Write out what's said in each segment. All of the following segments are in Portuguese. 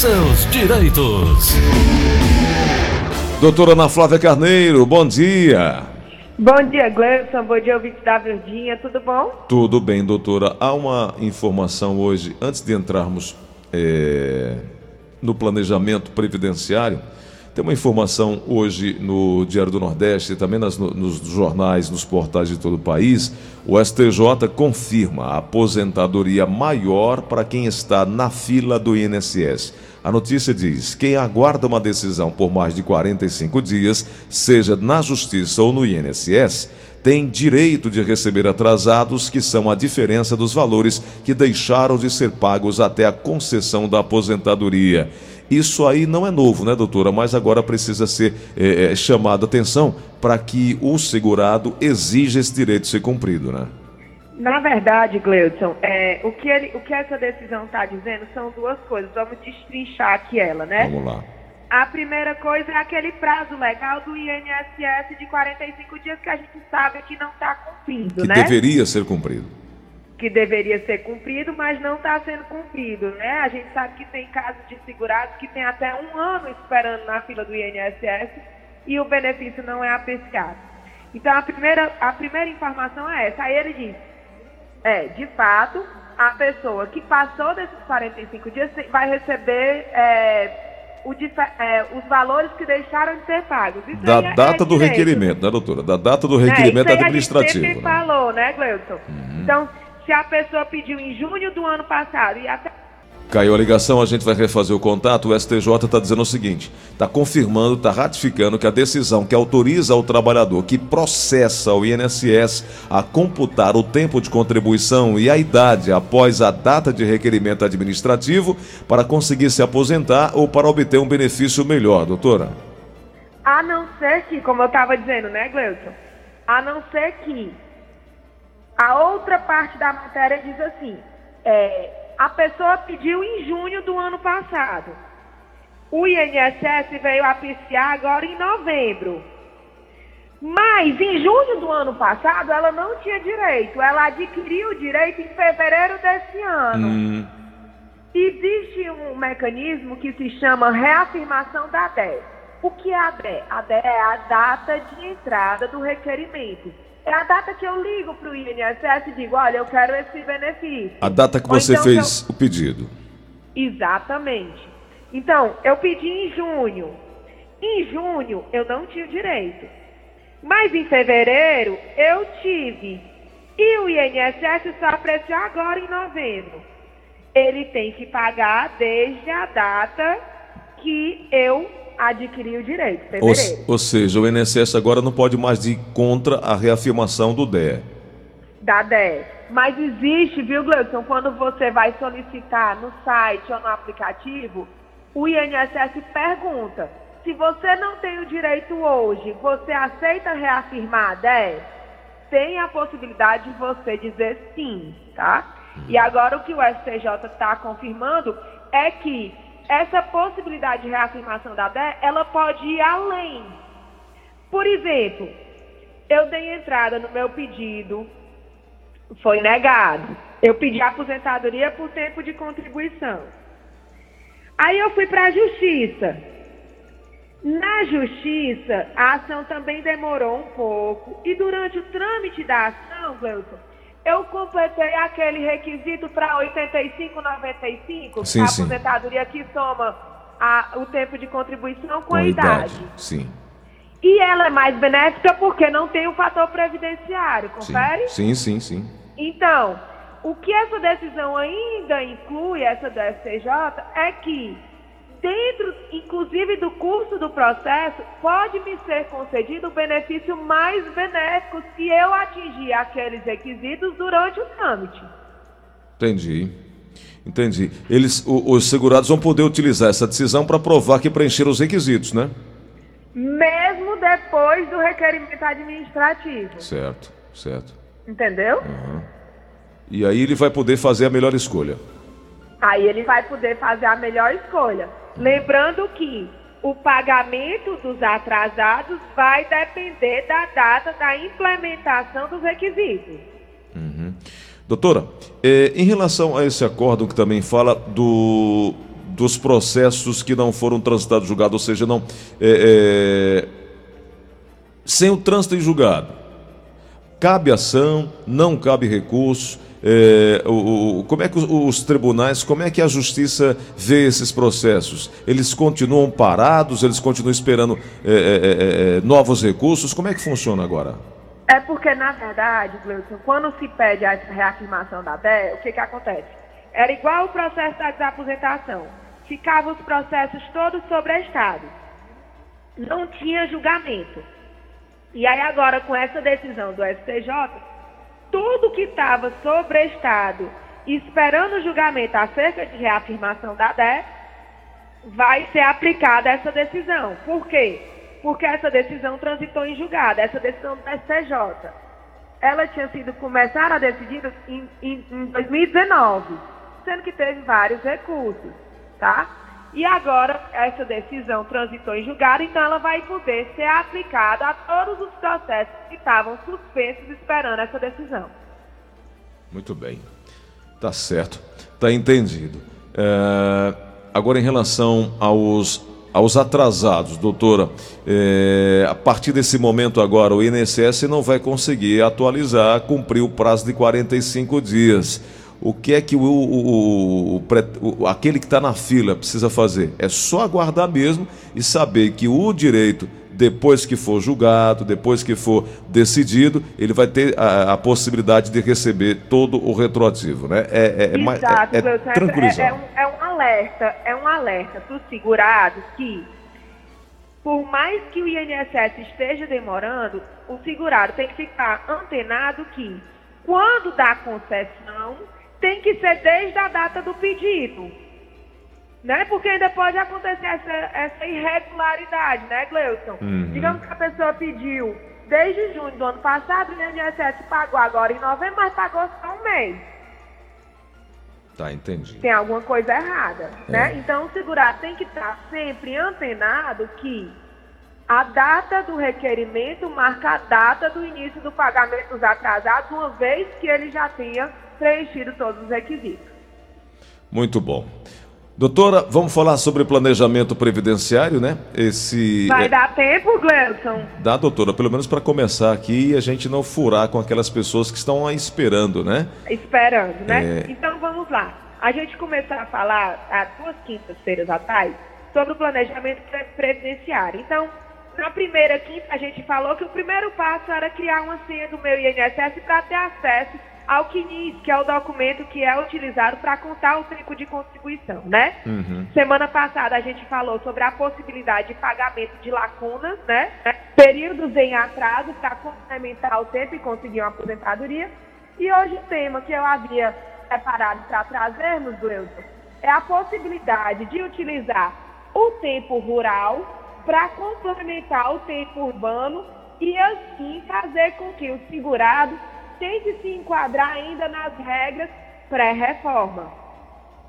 seus direitos. Doutora Ana Flávia Carneiro, bom dia. Bom dia, Gleison. Bom dia, ouvinte da Verdinha. Tudo bom? Tudo bem, doutora. Há uma informação hoje, antes de entrarmos é, no planejamento previdenciário, tem uma informação hoje no Diário do Nordeste e também nas, nos jornais, nos portais de todo o país. O STJ confirma a aposentadoria maior para quem está na fila do INSS. A notícia diz: quem aguarda uma decisão por mais de 45 dias, seja na Justiça ou no INSS, tem direito de receber atrasados, que são a diferença dos valores que deixaram de ser pagos até a concessão da aposentadoria. Isso aí não é novo, né, doutora? Mas agora precisa ser é, é, chamado a atenção para que o segurado exija esse direito ser cumprido, né? Na verdade, Gleudson, é, o, que ele, o que essa decisão está dizendo são duas coisas. Vamos destrinchar aqui ela, né? Vamos lá. A primeira coisa é aquele prazo legal do INSS de 45 dias que a gente sabe que não está cumprindo, que né? Que deveria ser cumprido que deveria ser cumprido, mas não está sendo cumprido, né? A gente sabe que tem casos de segurados que tem até um ano esperando na fila do INSS e o benefício não é apreciado. Então a primeira, a primeira informação é essa. Aí ele diz, é, de fato, a pessoa que passou desses 45 dias vai receber é, o, é, os valores que deixaram de ser pagos. Isso da é data é do requerimento, né, doutora? Da data do requerimento é, administrativo. A gente sempre né? falou, né, Gleuton? Uhum. Então, se a pessoa pediu em junho do ano passado e até Caiu a ligação, a gente vai refazer o contato. O STJ está dizendo o seguinte: está confirmando, está ratificando que a decisão que autoriza o trabalhador que processa o INSS a computar o tempo de contribuição e a idade após a data de requerimento administrativo para conseguir se aposentar ou para obter um benefício melhor, doutora. A não ser que, como eu estava dizendo, né, Gleuton? A não ser que a outra parte da matéria diz assim: é, a pessoa pediu em junho do ano passado. O INSS veio apreciar agora em novembro. Mas em junho do ano passado ela não tinha direito. Ela adquiriu o direito em fevereiro desse ano. Hum. Existe um mecanismo que se chama reafirmação da DE. O que é a DE? A DE é a data de entrada do requerimento. É a data que eu ligo para o INSS e digo, olha, eu quero esse benefício. A data que você então, fez eu... o pedido. Exatamente. Então, eu pedi em junho. Em junho, eu não tive direito. Mas em fevereiro, eu tive. E o INSS só apreciou agora em novembro. Ele tem que pagar desde a data que eu adquirir o direito, ou, ou, seja, o INSS agora não pode mais ir contra a reafirmação do DE. Da DE. Mas existe, viu, Gleudson, quando você vai solicitar no site ou no aplicativo, o INSS pergunta, se você não tem o direito hoje, você aceita reafirmar a DE? Tem a possibilidade de você dizer sim, tá? E agora o que o STJ está confirmando é que essa possibilidade de reafirmação da DE, ela pode ir além. Por exemplo, eu dei entrada no meu pedido, foi negado. Eu pedi aposentadoria por tempo de contribuição. Aí eu fui para a justiça. Na justiça, a ação também demorou um pouco. E durante o trâmite da ação, Gleuton, eu completei aquele requisito para 85,95, sim, a aposentadoria que soma a, o tempo de contribuição com, com a idade. idade. Sim. E ela é mais benéfica porque não tem o fator previdenciário, confere? Sim, sim, sim. sim. Então, o que essa decisão ainda inclui, essa do STJ, é que dentro, inclusive, do curso do processo, pode me ser concedido o benefício mais benéfico se eu atingir aqueles requisitos durante o trâmite. Entendi. Entendi. Eles, o, os segurados vão poder utilizar essa decisão para provar que preencheram os requisitos, né? Mesmo depois do requerimento administrativo. Certo, certo. Entendeu? Uhum. E aí ele vai poder fazer a melhor escolha. Aí ele vai poder fazer a melhor escolha. Lembrando que o pagamento dos atrasados vai depender da data da implementação dos requisitos. Uhum. Doutora, eh, em relação a esse acordo que também fala do, dos processos que não foram transitados julgado, ou seja, não é, é, sem o trânsito em julgado. Cabe ação, não cabe recurso. É, o, o, como é que os, os, tribunais, como é que a justiça vê esses processos? Eles continuam parados, eles continuam esperando é, é, é, é novos recursos? Como é que funciona agora? É porque, na verdade, Gleison, quando se pede a reafirmação da DEA, o que, que acontece? Era igual o processo da desaposentação. Ficavam os processos todos sobrestados. Não tinha julgamento. E aí agora, com essa decisão do STJ, tudo que estava sobrestado esperando julgamento acerca de reafirmação da DEA, vai ser aplicada essa decisão. Por quê? porque essa decisão transitou em julgado, essa decisão do STJ. Ela tinha sido começar a decidir em, em, em 2019, sendo que teve vários recursos, tá? E agora essa decisão transitou em julgado, então ela vai poder ser aplicada a todos os processos que estavam suspensos esperando essa decisão. Muito bem. Tá certo. Tá entendido. É... Agora, em relação aos aos atrasados, doutora, é, a partir desse momento agora o INSS não vai conseguir atualizar, cumprir o prazo de 45 dias. O que é que o, o, o, o aquele que está na fila precisa fazer? É só aguardar mesmo e saber que o direito depois que for julgado, depois que for decidido, ele vai ter a, a possibilidade de receber todo o retroativo, né? É, é, é Exato, é, é, é, é, um, é um alerta, é um alerta para os segurados que, por mais que o INSS esteja demorando, o segurado tem que ficar antenado que, quando dá concessão, tem que ser desde a data do pedido né? Porque ainda pode acontecer essa, essa irregularidade, né, Gleuton? Uhum. Digamos que a pessoa pediu desde junho do ano passado, o INSS pagou agora em novembro, mas pagou só um mês. Tá, entendi. Tem alguma coisa errada, é. né? Então o segurado tem que estar sempre antenado que a data do requerimento marca a data do início do pagamento dos atrasados, uma vez que ele já tenha preenchido todos os requisitos. Muito bom. Doutora, vamos falar sobre planejamento previdenciário, né? Esse Vai é... dar tempo, Gleison? Dá, doutora, pelo menos para começar aqui e a gente não furar com aquelas pessoas que estão aí esperando, né? Esperando, né? É... Então vamos lá. A gente começou a falar há duas quintas-feiras atrás sobre o planejamento previdenciário. Então, na primeira quinta, a gente falou que o primeiro passo era criar uma senha do meu INSS para ter acesso ao CNIS, que é o documento que é utilizado para contar o tempo de contribuição, né? Uhum. Semana passada a gente falou sobre a possibilidade de pagamento de lacunas, né? Períodos em atraso para complementar o tempo e conseguir uma aposentadoria. E hoje o tema que eu havia preparado para trazermos, Gleuton, é a possibilidade de utilizar o tempo rural para complementar o tempo urbano e assim fazer com que o segurado tem que se enquadrar ainda nas regras pré-reforma.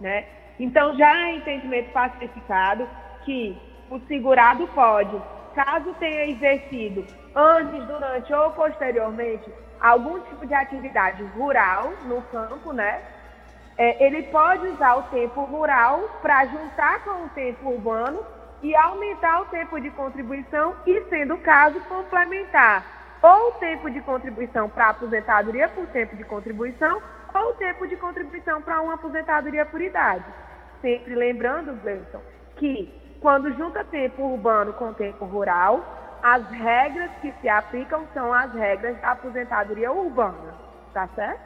Né? Então, já é entendimento pacificado que o segurado pode, caso tenha exercido antes, durante ou posteriormente algum tipo de atividade rural no campo, né? É, ele pode usar o tempo rural para juntar com o tempo urbano e aumentar o tempo de contribuição e, sendo o caso, complementar ou tempo de contribuição para aposentadoria por tempo de contribuição, ou tempo de contribuição para uma aposentadoria por idade. Sempre lembrando, Gleison, que quando junta tempo urbano com tempo rural, as regras que se aplicam são as regras da aposentadoria urbana. Tá certo?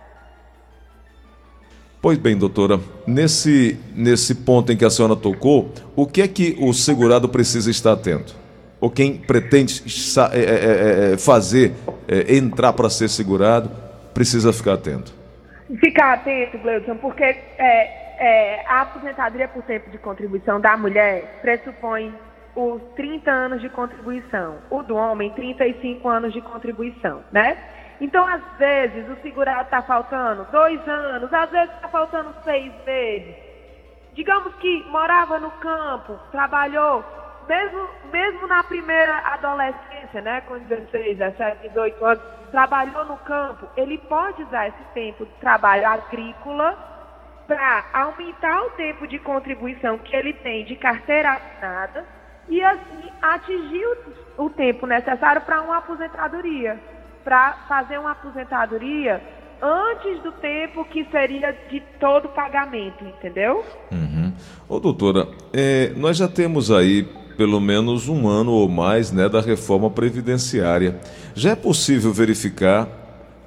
Pois bem, doutora, nesse, nesse ponto em que a senhora tocou, o que é que o segurado precisa estar atento? Ou quem pretende é, é, é, fazer entrar para ser segurado, precisa ficar atento? Ficar atento, Gleudson, porque a aposentadoria por tempo de contribuição da mulher pressupõe os 30 anos de contribuição, o do homem, 35 anos de contribuição, né? Então, às vezes, o segurado está faltando dois anos, às vezes está faltando seis meses. Digamos que morava no campo, trabalhou mesmo, mesmo na primeira adolescência, né, com 16, 17, 18 anos, trabalhou no campo, ele pode usar esse tempo de trabalho agrícola para aumentar o tempo de contribuição que ele tem de carteira assinada e assim atingir o, o tempo necessário para uma aposentadoria, para fazer uma aposentadoria antes do tempo que seria de todo pagamento, entendeu? Uhum. Ô doutora, é, nós já temos aí pelo menos um ano ou mais né, da reforma previdenciária. Já é possível verificar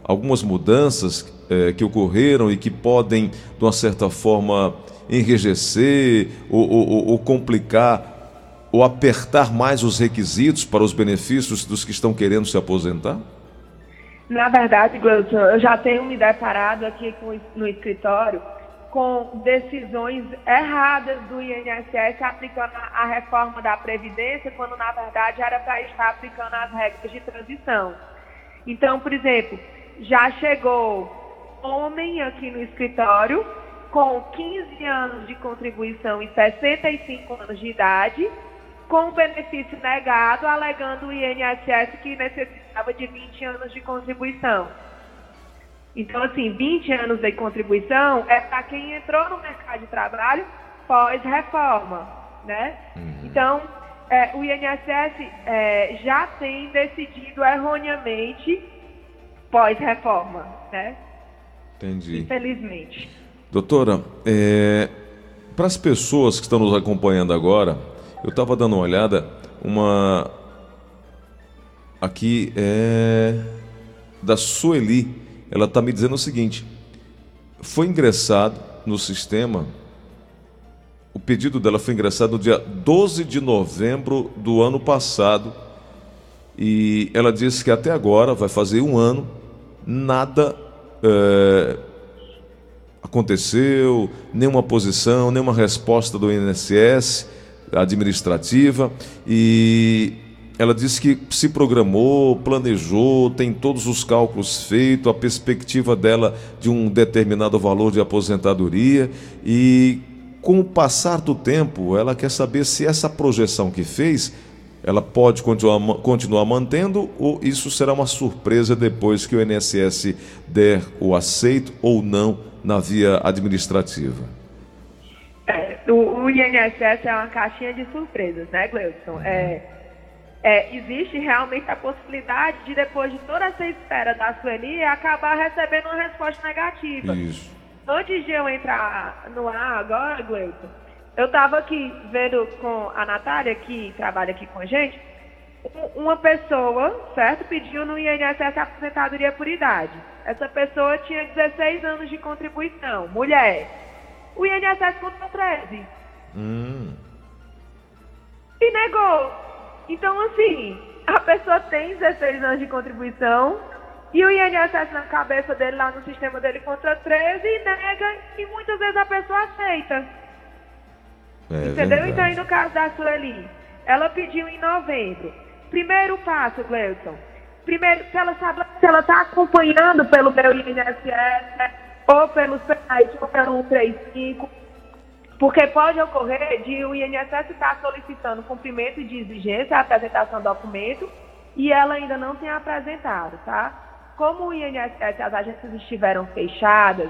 algumas mudanças é, que ocorreram e que podem, de uma certa forma, enrijecer ou, ou, ou complicar ou apertar mais os requisitos para os benefícios dos que estão querendo se aposentar? Na verdade, Gleudson, eu já tenho me deparado aqui no escritório com decisões erradas do INSS aplicando a reforma da Previdência, quando na verdade era para estar aplicando as regras de transição. Então, por exemplo, já chegou homem aqui no escritório com 15 anos de contribuição e 65 anos de idade, com benefício negado, alegando o INSS que necessitava de 20 anos de contribuição. Então, assim, 20 anos de contribuição é para quem entrou no mercado de trabalho pós-reforma, né? Uhum. Então, é, o INSS é, já tem decidido erroneamente pós-reforma, né? Entendi. Infelizmente. Doutora, é, para as pessoas que estão nos acompanhando agora, eu estava dando uma olhada, uma. Aqui é. Da Sueli. Ela está me dizendo o seguinte: foi ingressado no sistema. O pedido dela foi ingressado no dia 12 de novembro do ano passado. E ela disse que até agora, vai fazer um ano, nada é, aconteceu, nenhuma posição, nenhuma resposta do INSS administrativa e ela disse que se programou, planejou, tem todos os cálculos feitos, a perspectiva dela de um determinado valor de aposentadoria e com o passar do tempo, ela quer saber se essa projeção que fez, ela pode continuar, continuar mantendo ou isso será uma surpresa depois que o INSS der o aceito ou não na via administrativa o, o INSS é uma caixinha de surpresas, né, Gleudson? É, é, existe realmente a possibilidade de, depois de toda essa espera da Sueli, acabar recebendo uma resposta negativa. Isso. Antes de eu entrar no ar agora, Gleudson, eu estava aqui vendo com a Natália, que trabalha aqui com a gente, uma pessoa, certo, pediu no INSS a aposentadoria por idade. Essa pessoa tinha 16 anos de contribuição, mulher o INSS contou 13. Hum. E negou. Então, assim, a pessoa tem 16 anos de contribuição e o INSS na cabeça dele, lá no sistema dele, contra 13 e nega e muitas vezes a pessoa aceita. É, Entendeu? Verdade. Então, aí no caso da Sueli, ela pediu em novembro. Primeiro passo, Gleuton. Primeiro, se ela sabe se ela está acompanhando pelo meu INSS, ou pelo site, ou pelo 135, porque pode ocorrer de o INSS estar solicitando cumprimento de exigência, a apresentação do documento, e ela ainda não tem apresentado, tá? Como o INSS, as agências estiveram fechadas,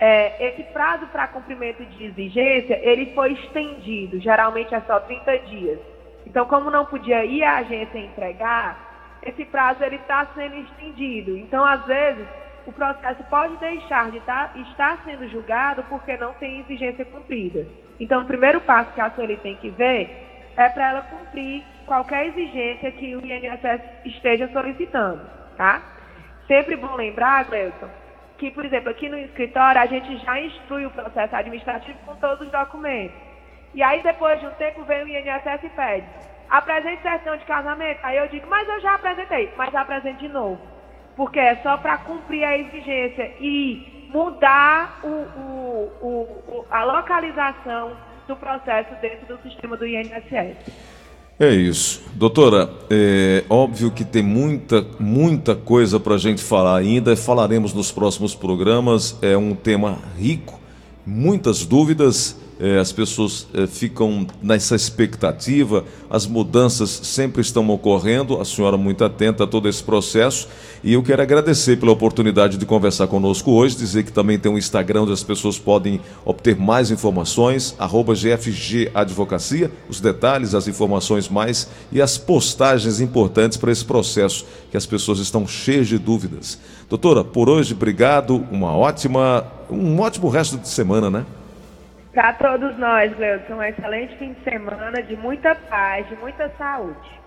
é, esse prazo para cumprimento de exigência, ele foi estendido, geralmente é só 30 dias. Então, como não podia ir à agência entregar, esse prazo ele está sendo estendido. Então, às vezes, o processo pode deixar de tá, estar sendo julgado porque não tem exigência cumprida. Então, o primeiro passo que a Sueli tem que ver é para ela cumprir qualquer exigência que o INSS esteja solicitando, tá? Sempre bom lembrar, Gleuton, que, por exemplo, aqui no escritório a gente já instrui o processo administrativo com todos os documentos. E aí, depois de um tempo, vem o INSS e pede, apresente certidão de casamento. Aí eu digo, mas eu já apresentei, mas apresente de novo porque é só para cumprir a exigência e mudar o, o, o, a localização do processo dentro do sistema do INSS. É isso. Doutora, é óbvio que tem muita, muita coisa para a gente falar ainda, falaremos nos próximos programas, é um tema rico, muitas dúvidas as pessoas eh, ficam nessa expectativa, as mudanças sempre estão ocorrendo, a senhora muito atenta a todo esse processo e eu quero agradecer pela oportunidade de conversar conosco hoje, dizer que também tem um Instagram onde as pessoas podem obter mais informações, arroba GFG Advocacia, os detalhes, as informações mais e as postagens importantes para esse processo que as pessoas estão cheias de dúvidas. Doutora, por hoje, obrigado, uma ótima, um ótimo resto de semana, né? Para todos nós, Gleudson, um excelente fim de semana de muita paz, de muita saúde.